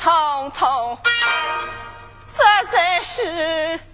神通通，这真是。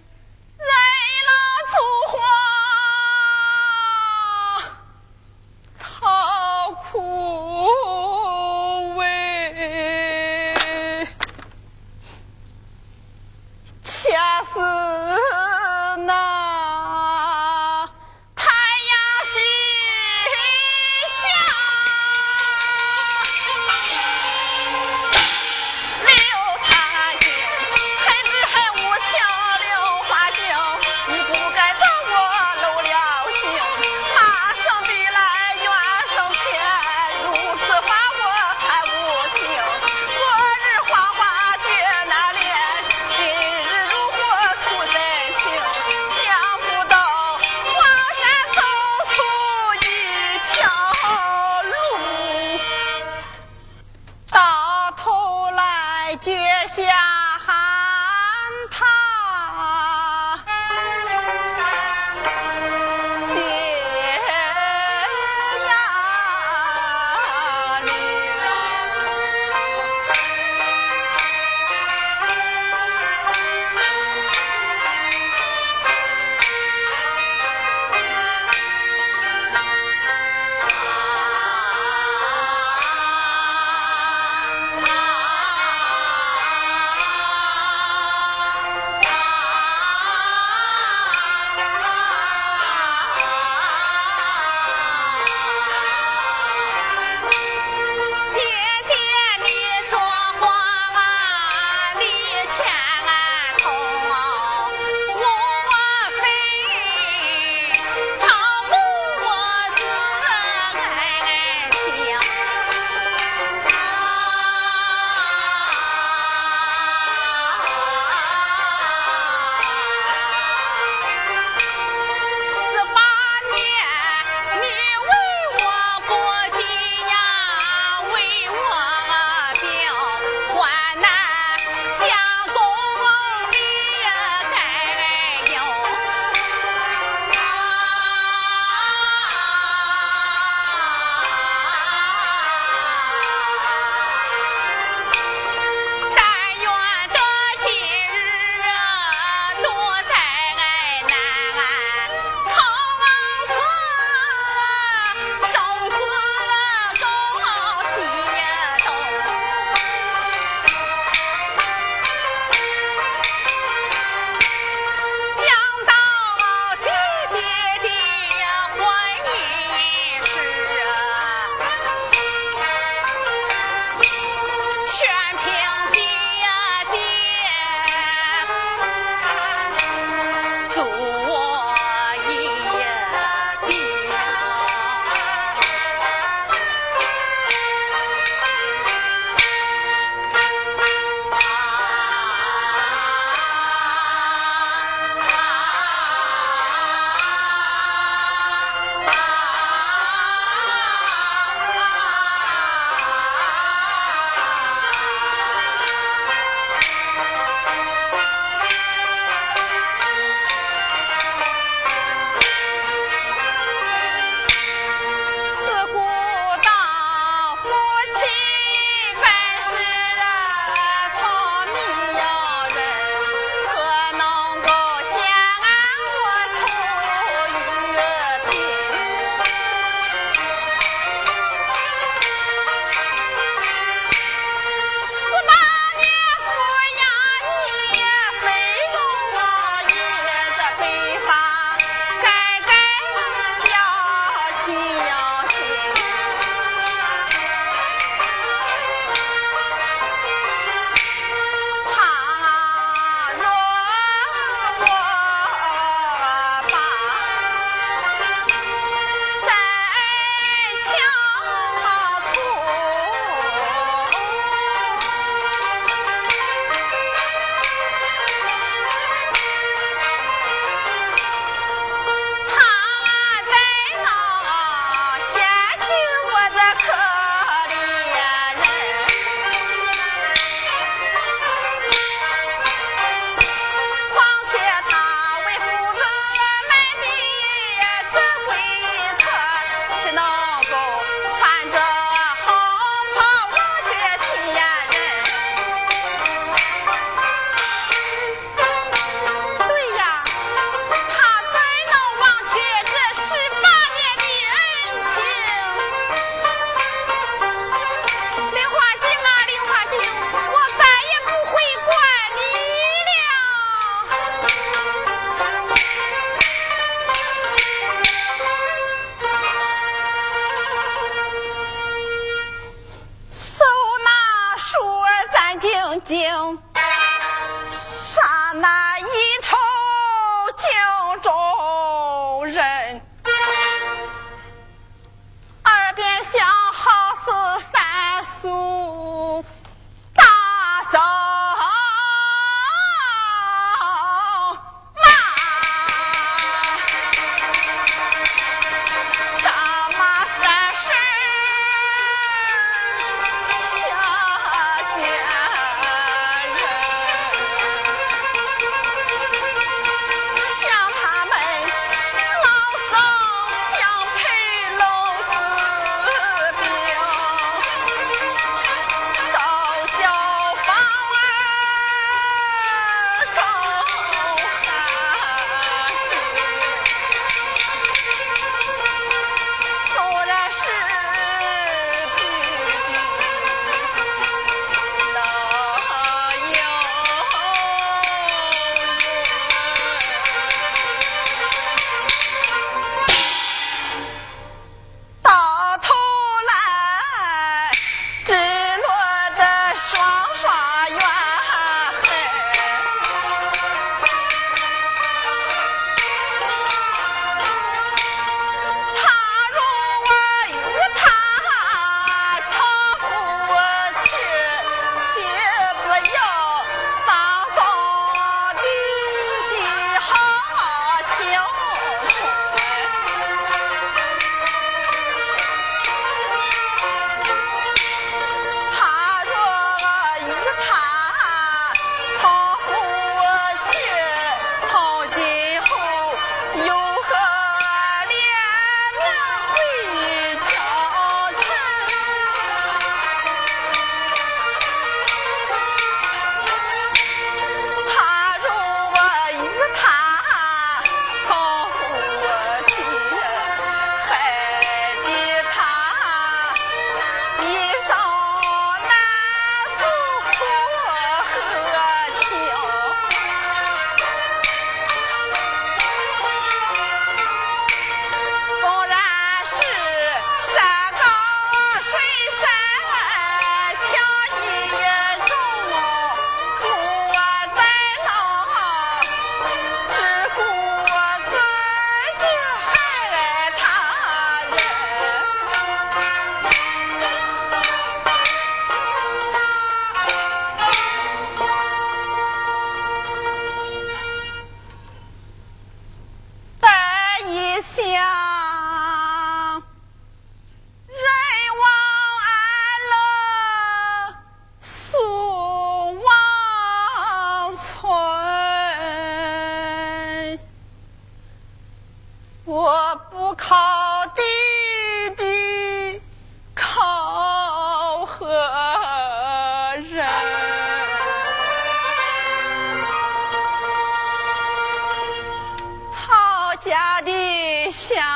想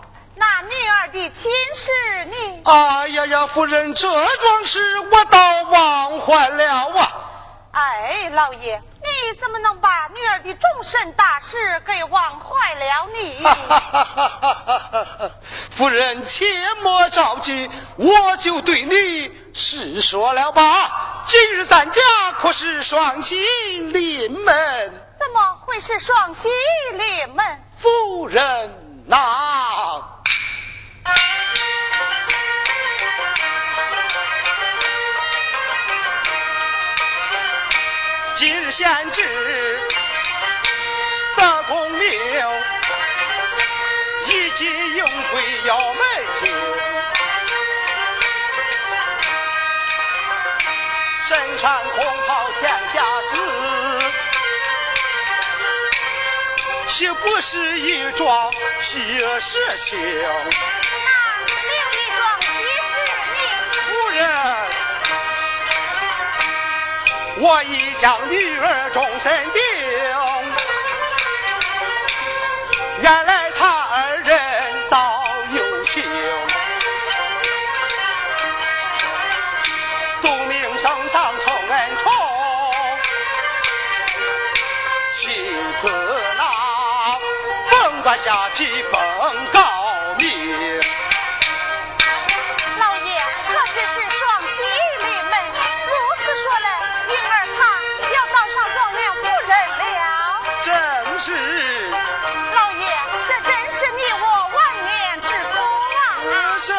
那女儿的亲事呢？哎呀呀，夫人，这桩事我倒忘怀了啊！哎，老爷，你怎么能把女儿的终身大事给忘怀了呢？夫人，切莫着急，我就对你实说了吧。今日咱家可是双喜临门。怎么会是双喜临门？夫人呐，今贤侄得功名，一骑永归要门庭，身穿红袍天下知。岂不是一桩喜事情？我已将女儿终身定，原来他二人倒有情，杜明圣上宠恩宠，妻子。下披风告明，了。正是，老爷，这真是你我万年之福。啊！这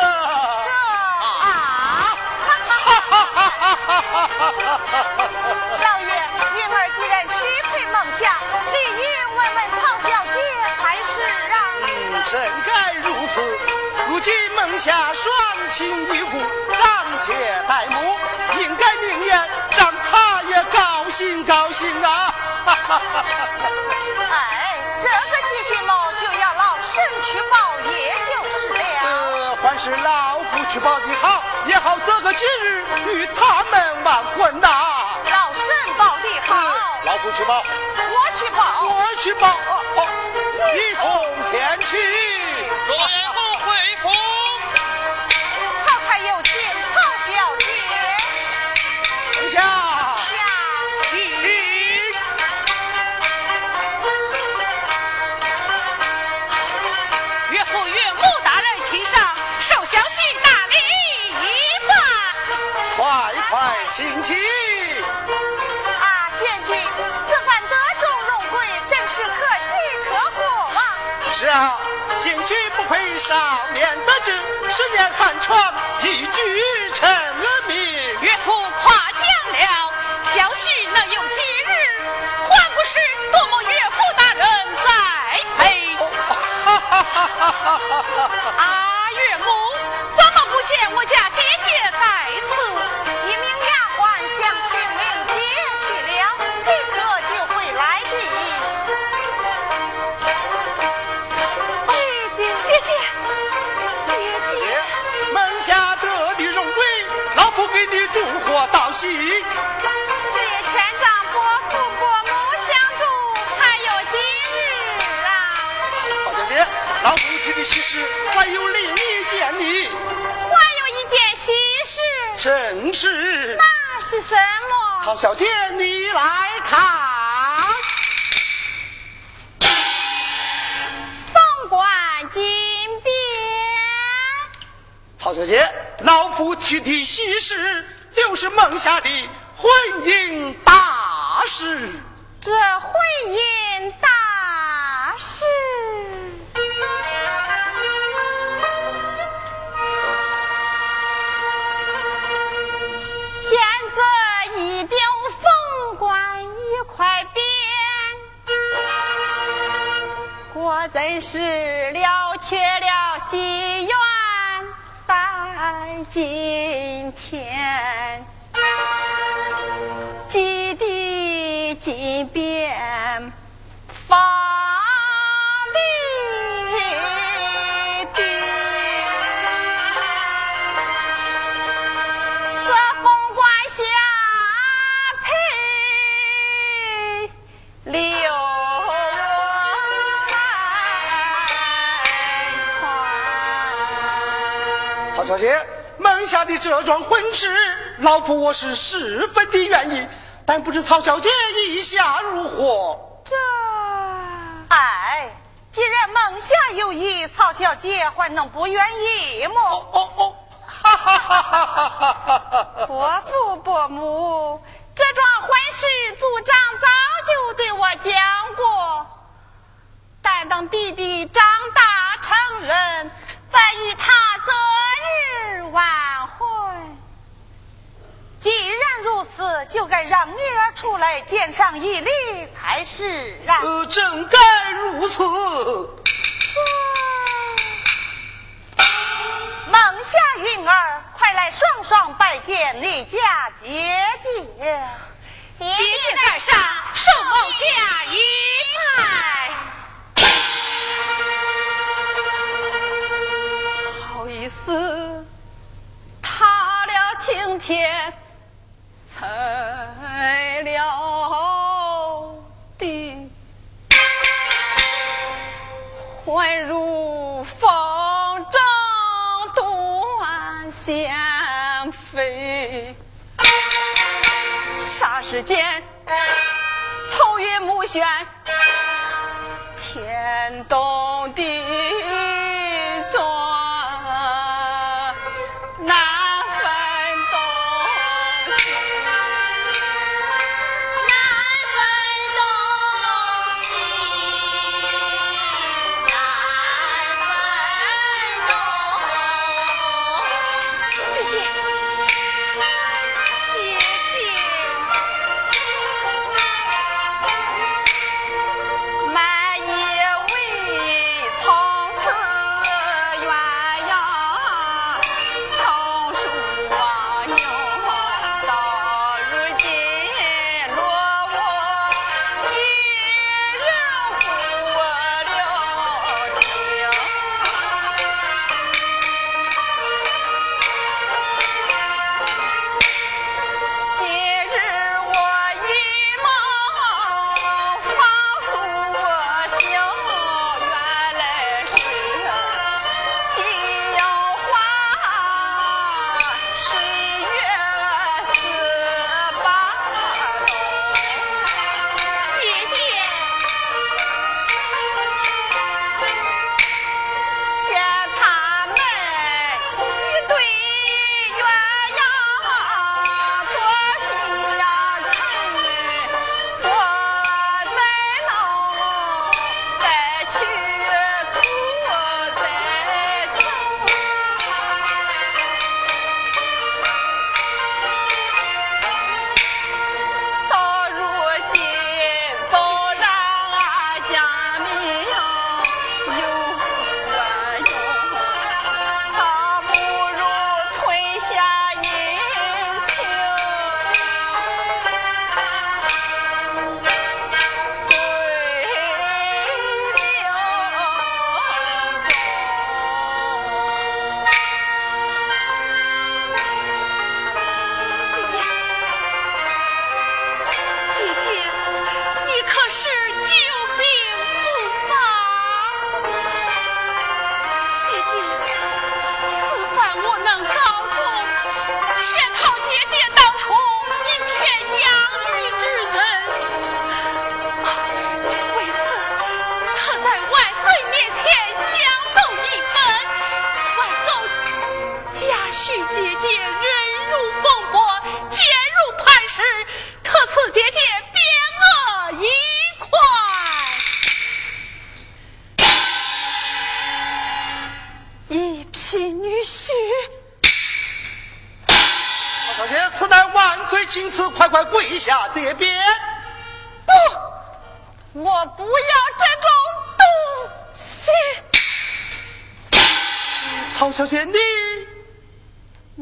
这啊！老爷，云儿既然许配孟夏，理应问问曹小姐。还是啊真该如此。如今孟夏双亲已故，长姐待母，应该明言，让他也高兴高兴啊！哈哈哈哎，这个喜讯毛就要老身去报，也就是了。呃，还是老夫去报的好，也好择个吉日与他们完婚呐。老身报的好，老夫去报，我去报，我去报。一同前去。若言不回府，请起。啊，贤君，此番得中荣贵，真是可喜可贺。是啊，兴许不愧少年得志，十年寒窗一举成了名。岳父夸奖了，小婿能有今日，还不是多么岳父大人栽培？啊，岳母，见我家姐姐在此？一名丫鬟向清明姐去了，今个就会来的。道喜，这也全仗伯父伯母相助，才有今日啊！曹小姐，老夫提的喜事，还有另一件呢。还有一件喜事，正是。那是什么？曹小姐，你来看。凤冠金匾。曹小姐，老夫提的喜事。就是梦下的婚姻大事，这婚姻大真是了却了心愿。在今天，基地金变方。小姐，门下的这桩婚事，老夫我是十分的愿意，但不知曹小姐意下如何？这，哎，既然门下有意，曹小姐还能不愿意吗？哦哦哦，哈哈哈哈哈哈！伯父伯母，这桩婚事族长早就对我讲过，但等弟弟长大成人，再与他择日完婚。既然如此，就该让女儿出来见上一礼才是啊！呃，正该如此。孟夏云儿，快来双双拜见你家姐姐。姐姐在上，受孟夏一拜。好意思，踏了青天，开了地，宛如风筝断线飞。霎时间，头晕目眩，天动地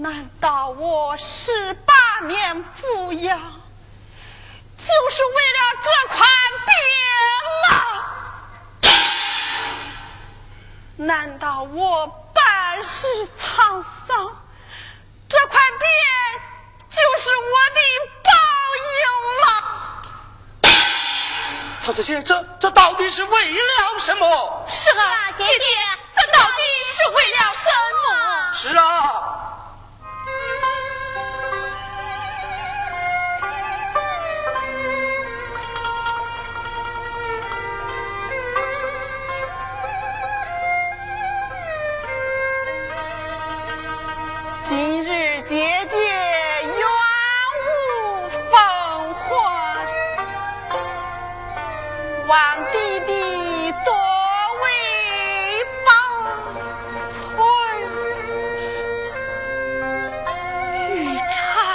难道我十八年抚养，就是为了这块匾吗？难道我半世沧桑，这块匾就是我的报应吗？曹小姐，这这到底是为了什么？是啊，姐姐，这到底是为了什么？是啊。time.